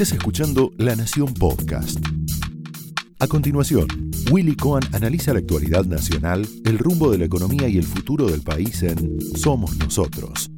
Estás escuchando La Nación Podcast. A continuación, Willy Cohen analiza la actualidad nacional, el rumbo de la economía y el futuro del país en Somos Nosotros.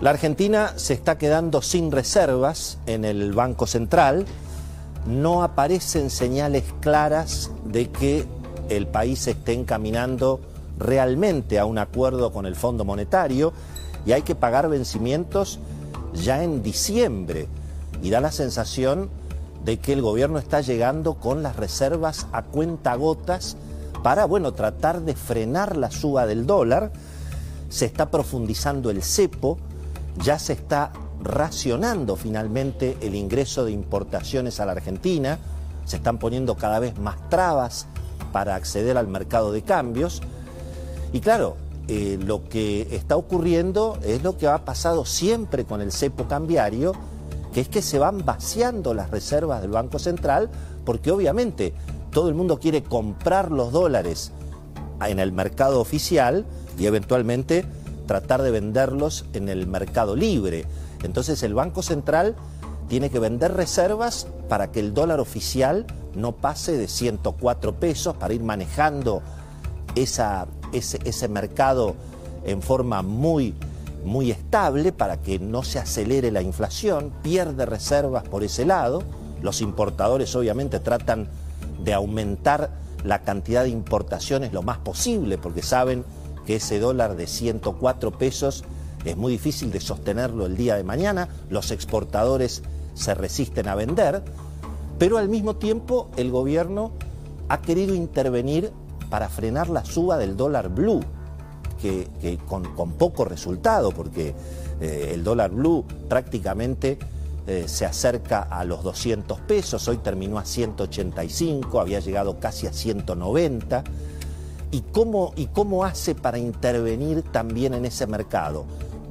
La Argentina se está quedando sin reservas en el Banco Central. No aparecen señales claras de que el país esté encaminando realmente a un acuerdo con el Fondo Monetario y hay que pagar vencimientos ya en diciembre. Y da la sensación de que el gobierno está llegando con las reservas a cuentagotas para, bueno, tratar de frenar la suba del dólar. Se está profundizando el cepo, ya se está racionando finalmente el ingreso de importaciones a la Argentina, se están poniendo cada vez más trabas para acceder al mercado de cambios. Y claro, eh, lo que está ocurriendo es lo que ha pasado siempre con el cepo cambiario, que es que se van vaciando las reservas del Banco Central, porque obviamente todo el mundo quiere comprar los dólares en el mercado oficial y eventualmente tratar de venderlos en el mercado libre. Entonces el Banco Central tiene que vender reservas para que el dólar oficial no pase de 104 pesos para ir manejando esa, ese, ese mercado en forma muy, muy estable para que no se acelere la inflación, pierde reservas por ese lado. Los importadores obviamente tratan de aumentar la cantidad de importaciones lo más posible porque saben que ese dólar de 104 pesos es muy difícil de sostenerlo el día de mañana, los exportadores se resisten a vender, pero al mismo tiempo el gobierno ha querido intervenir para frenar la suba del dólar blue, que, con, poco resultado, porque eh, el dólar blue prácticamente eh, se acerca a los 200 pesos, hoy terminó a 185, había llegado casi a 190. ¿Y cómo, ¿Y cómo hace para intervenir también en ese mercado?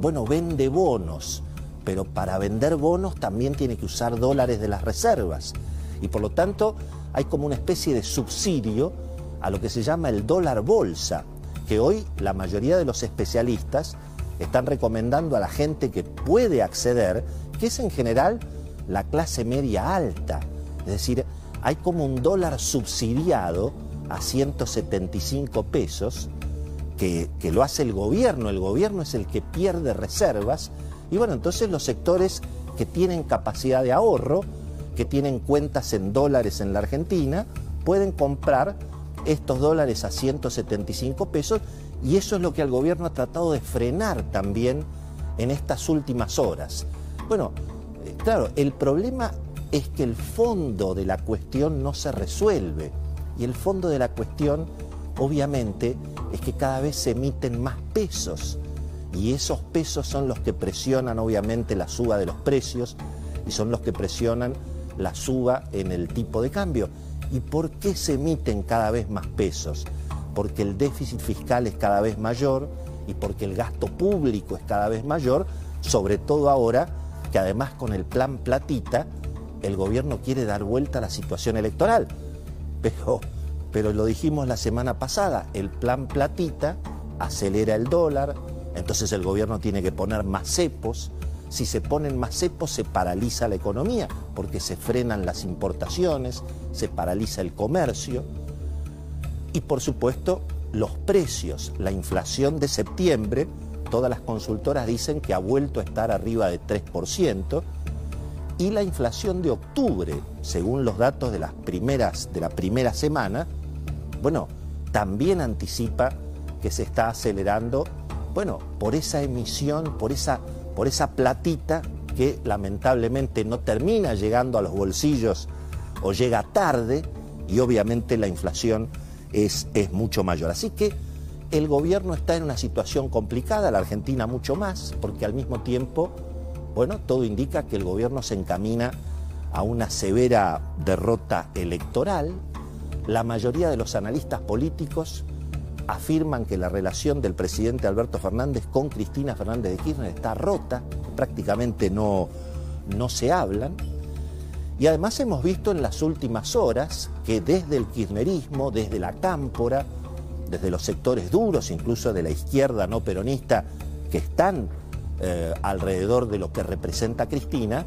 Bueno, vende bonos, pero para vender bonos también tiene que usar dólares de las reservas y por lo tanto hay como una especie de subsidio a lo que se llama el dólar bolsa, que hoy la mayoría de los especialistas están recomendando a la gente que puede acceder, que es en general la clase media alta. Es decir, hay como un dólar subsidiado a 175 pesos que, que, lo hace el gobierno. El gobierno es el que pierde reservas. Y bueno, entonces los sectores que tienen capacidad de ahorro que tienen cuentas en dólares en la Argentina pueden comprar estos dólares a 175 pesos y eso es lo que el gobierno ha tratado de frenar también en estas últimas horas. Bueno, eh, claro, el problema es que el fondo de la cuestión no se resuelve y el fondo de la cuestión obviamente es que cada vez se emiten más pesos y esos pesos son los que presionan obviamente la suba de los precios y son los que presionan la suba en el tipo de cambio. ¿Y por qué se emiten cada vez más pesos? Porque el déficit fiscal es cada vez mayor y porque el gasto público es cada vez mayor, sobre todo ahora que además con el plan platita el gobierno quiere dar vuelta a la situación electoral. Pero, pero lo dijimos la semana pasada, el plan platita acelera el dólar, entonces el gobierno tiene que poner más cepos, si se ponen más cepos se paraliza la economía porque se frenan las importaciones, se paraliza el comercio. Y por supuesto los precios, la inflación de septiembre, todas las consultoras dicen que ha vuelto a estar arriba de 3% y la inflación de octubre, según los datos de las primeras de la primera semana, bueno, también anticipa que se está acelerando, bueno, por esa emisión, por esa por esa platita que lamentablemente no termina llegando a los bolsillos o llega tarde y obviamente la inflación es, es mucho mayor. Así que el gobierno está en una situación complicada, la Argentina mucho más, porque al mismo tiempo, bueno, todo indica que el gobierno se encamina a una severa derrota electoral. La mayoría de los analistas políticos afirman que la relación del presidente Alberto Fernández con Cristina Fernández de Kirchner está rota, prácticamente no, no se hablan. Y además hemos visto en las últimas horas que desde el kirchnerismo, desde la cámpora, desde los sectores duros, incluso de la izquierda no peronista, que están eh, alrededor de lo que representa Cristina,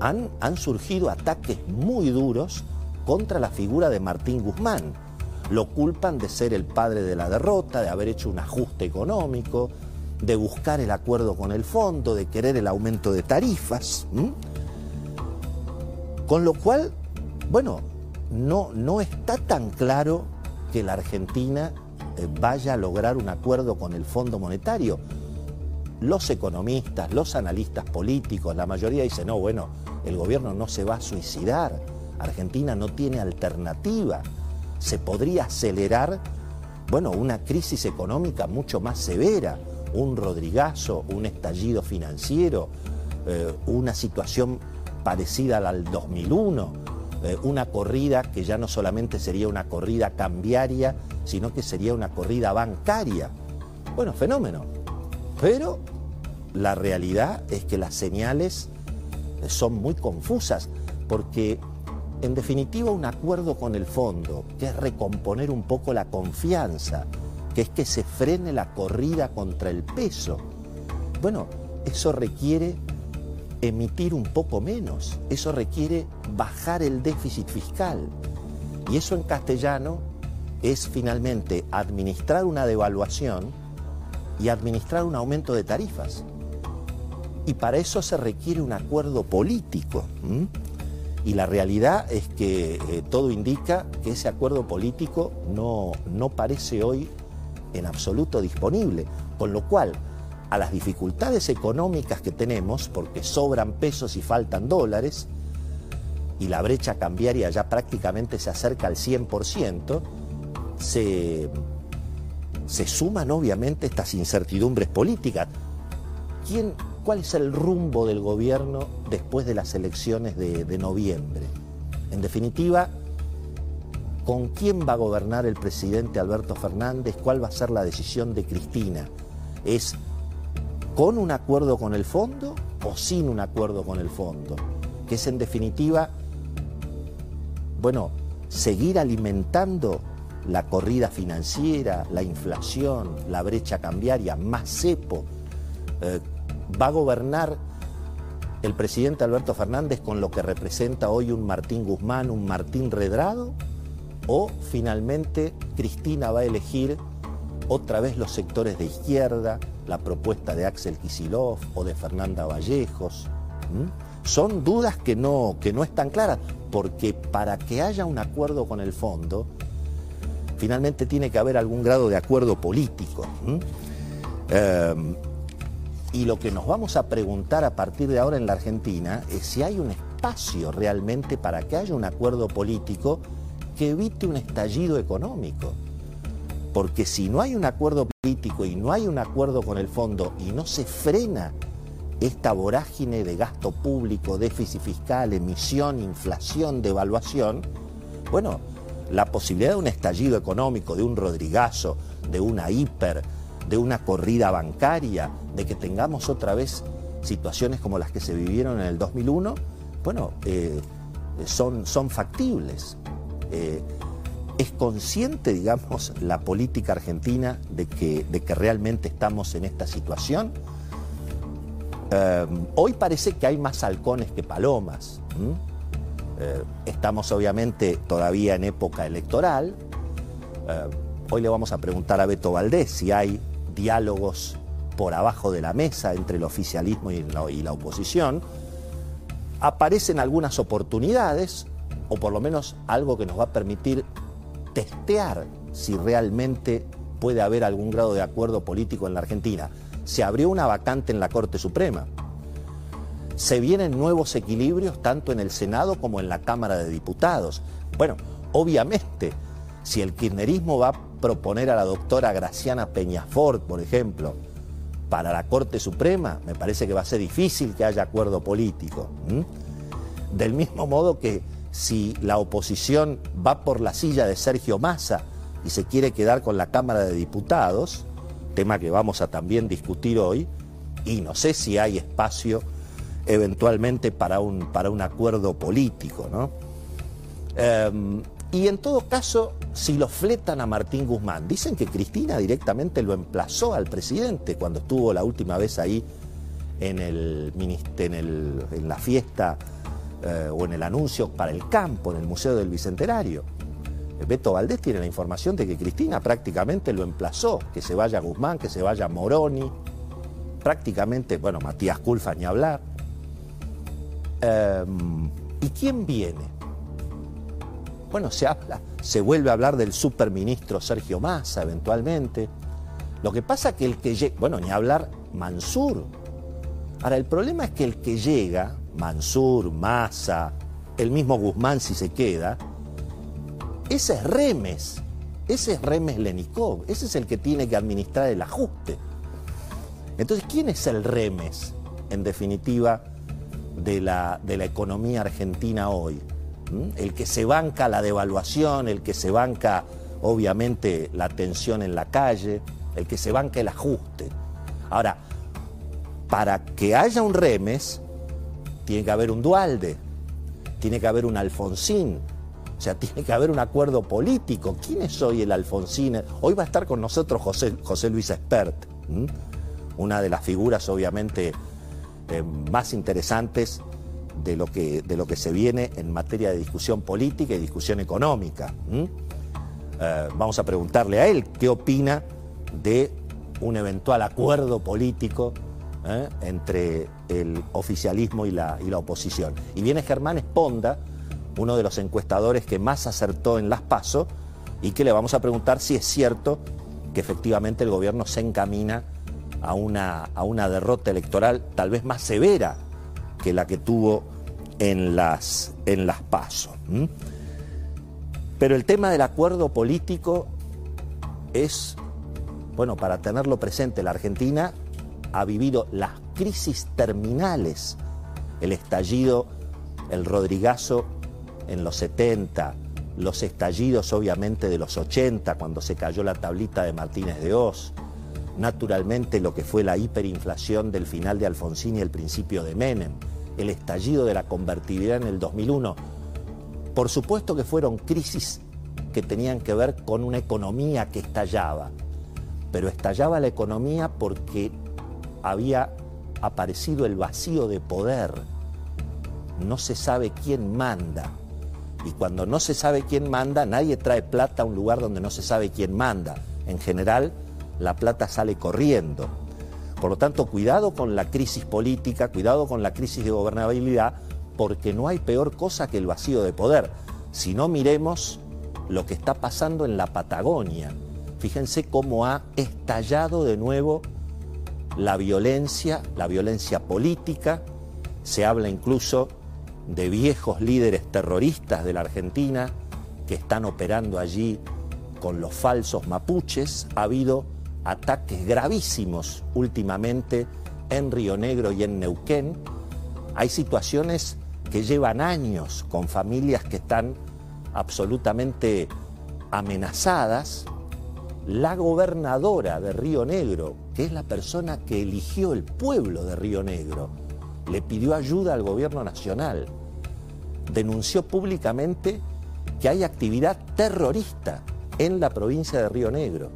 han, han surgido ataques muy duros contra la figura de Martín Guzmán. Lo culpan de ser el padre de la derrota, de haber hecho un ajuste económico, de buscar el acuerdo con el fondo, de querer el aumento de tarifas. Con lo cual, bueno, no, no está tan claro que la Argentina eh, vaya a lograr un acuerdo con el Fondo Monetario. Los economistas, los analistas políticos, la mayoría dicen, no, bueno, el gobierno no se va a suicidar, Argentina no tiene alternativa, se podría acelerar, bueno, una crisis económica mucho más severa, un rodrigazo, un estallido financiero, eh, una situación parecida a la del 2001, eh, una corrida que ya no solamente sería una corrida cambiaria, sino que sería una corrida bancaria. Bueno, fenómeno. Pero la realidad es que las señales son muy confusas, porque en definitiva un acuerdo con el fondo, que es recomponer un poco la confianza, que es que se frene la corrida contra el peso. Bueno, eso requiere emitir un poco menos, eso requiere bajar el déficit fiscal. Y eso en castellano es finalmente administrar una devaluación y administrar un aumento de tarifas. Y para eso se requiere un acuerdo político. Y la realidad es que eh, todo indica que ese acuerdo político no, no parece hoy en absoluto disponible. Con lo cual, a las dificultades económicas que tenemos, porque sobran pesos y faltan dólares, y la brecha cambiaria ya prácticamente se acerca al 100%, se, se suman obviamente estas incertidumbres políticas. ¿Quién, ¿Cuál es el rumbo del gobierno después de las elecciones de, noviembre? En definitiva, ¿con quién va a gobernar el presidente Alberto Fernández? ¿Cuál va a ser la decisión de Cristina? ¿Es con un acuerdo con el fondo o sin un acuerdo con el fondo? Que es en definitiva, bueno, seguir alimentando la corrida financiera, la inflación, la brecha cambiaria, más cepo. Eh, va a gobernar el presidente Alberto Fernández con lo que representa hoy un Martín Guzmán, un Martín Redrado, o finalmente Cristina va a elegir otra vez los sectores de izquierda, la propuesta de Axel Kisilov o de Fernanda Vallejos. Son dudas que no, que no están claras, porque para que haya un acuerdo con el fondo, finalmente tiene que haber algún grado de acuerdo político. Y lo que nos vamos a preguntar a partir de ahora en la Argentina es si hay un espacio realmente para que haya un acuerdo político que evite un estallido económico. Porque si no hay un acuerdo político y no hay un acuerdo con el fondo y no se frena esta vorágine de gasto público, déficit fiscal, emisión, inflación, devaluación, bueno, la posibilidad de un estallido económico, de un rodrigazo, de una hiper, de una corrida bancaria, de que tengamos otra vez situaciones como las que se vivieron en el 2001, bueno, eh, son, son factibles. Eh, ¿Es consciente, digamos, la política argentina de que, de que realmente estamos en esta situación? Eh, hoy parece que hay más halcones que palomas. Estamos obviamente todavía en época electoral. hoy le vamos a preguntar a Beto Valdés si hay diálogos por abajo de la mesa entre el oficialismo y la, oposición. Aparecen algunas oportunidades, o por lo menos algo que nos va a permitir testear si realmente puede haber algún grado de acuerdo político en la Argentina. Se abrió una vacante en la Corte Suprema. Se vienen nuevos equilibrios tanto en el Senado como en la Cámara de Diputados. Bueno, obviamente, si el kirchnerismo va a proponer a la doctora Graciana Peñafort, por ejemplo, para la Corte Suprema, me parece que va a ser difícil que haya acuerdo político. Del mismo modo que si la oposición va por la silla de Sergio Massa y se quiere quedar con la Cámara de Diputados, tema que vamos a también discutir hoy, y no sé si hay espacio eventualmente para un, para un acuerdo político. ¿no? Em, y en todo caso, si lo fletan a Martín Guzmán, dicen que Cristina directamente lo emplazó al presidente cuando estuvo la última vez ahí en, el, en, la fiesta eh, o en el anuncio para el campo, en el Museo del Bicentenario. Beto Valdés tiene la información de que Cristina prácticamente lo emplazó, que se vaya Guzmán, que se vaya Moroni, prácticamente, bueno, Matías Culfa ni hablar. Em, ¿Y quién viene? Bueno, se habla, se vuelve a hablar del superministro Sergio Massa eventualmente. Lo que pasa es que el que llega, bueno, ni hablar Mansur. Ahora, el problema es que el que llega, Mansur, Massa, el mismo Guzmán si se queda, ese es Remes, ese es Remes Lenikov, ese es el que tiene que administrar el ajuste. Entonces, ¿quién es el Remes, en definitiva, de la, de la economía argentina hoy? El que se banca la devaluación, el que se banca, obviamente, la tensión en la calle, el que se banca el ajuste. Ahora, para que haya un Remes, tiene que haber un Dualde, tiene que haber un Alfonsín, o sea, tiene que haber un acuerdo político. ¿Quién es hoy el Alfonsín? Hoy va a estar con nosotros José, José Luis Espert una de las figuras obviamente eh, más interesantes de lo, que, de lo que se viene en materia de discusión política y discusión económica. Eh, vamos a preguntarle a él qué opina de un eventual acuerdo político ¿eh? entre el oficialismo y la, y la oposición. Y viene Germán Esponda, uno de los encuestadores que más acertó en las PASO, y que le vamos a preguntar si es cierto que efectivamente el gobierno se encamina a una, a una derrota electoral tal vez más severa que la que tuvo en las, en las pasos. Pero el tema del acuerdo político es, bueno, para tenerlo presente, la Argentina ha vivido las crisis terminales, el estallido, el Rodrigazo en los 70, los estallidos obviamente de los 80, cuando se cayó la tablita de Martínez de Oz, naturalmente lo que fue la hiperinflación del final de Alfonsín y el principio de Menem, el estallido de la convertibilidad en el 2001. Por supuesto que fueron crisis que tenían que ver con una economía que estallaba, pero estallaba la economía porque había aparecido el vacío de poder. No se sabe quién manda. Y cuando no se sabe quién manda, nadie trae plata a un lugar donde no se sabe quién manda. En general, la plata sale corriendo. Por lo tanto, cuidado con la crisis política, cuidado con la crisis de gobernabilidad, porque no hay peor cosa que el vacío de poder. Si no miremos lo que está pasando en la Patagonia. Fíjense cómo ha estallado de nuevo la violencia, la violencia política. Se habla incluso de viejos líderes terroristas de la Argentina que están operando allí con los falsos mapuches. Ha habido ataques gravísimos últimamente en Río Negro y en Neuquén. Hay situaciones que llevan años con familias que están absolutamente amenazadas. La gobernadora de Río Negro, que es la persona que eligió el pueblo de Río Negro, le pidió ayuda al gobierno nacional. Denunció públicamente que hay actividad terrorista en la provincia de Río Negro.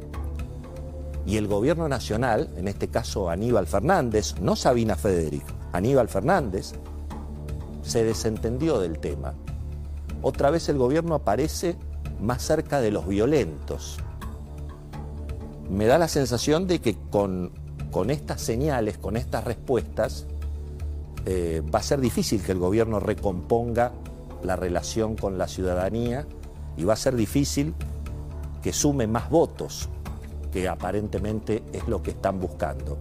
Y el gobierno nacional, en este caso Aníbal Fernández, no Sabina Federico, Aníbal Fernández, se desentendió del tema. Otra vez el gobierno aparece más cerca de los violentos. Me da la sensación de que con, con estas señales, con estas respuestas, eh, va a ser difícil que el gobierno recomponga la relación con la ciudadanía y va a ser difícil que sume más votos que aparentemente es lo que están buscando.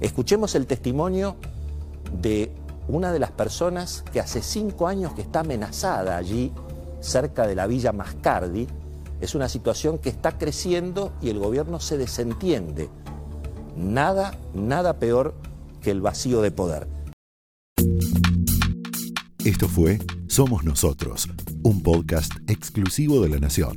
Escuchemos el testimonio de una de las personas que hace cinco años que está amenazada allí, cerca de la Villa Mascardi. Es una situación que está creciendo y el gobierno se desentiende. Nada, nada peor que el vacío de poder. Esto fue Somos Nosotros, un podcast exclusivo de la Nación.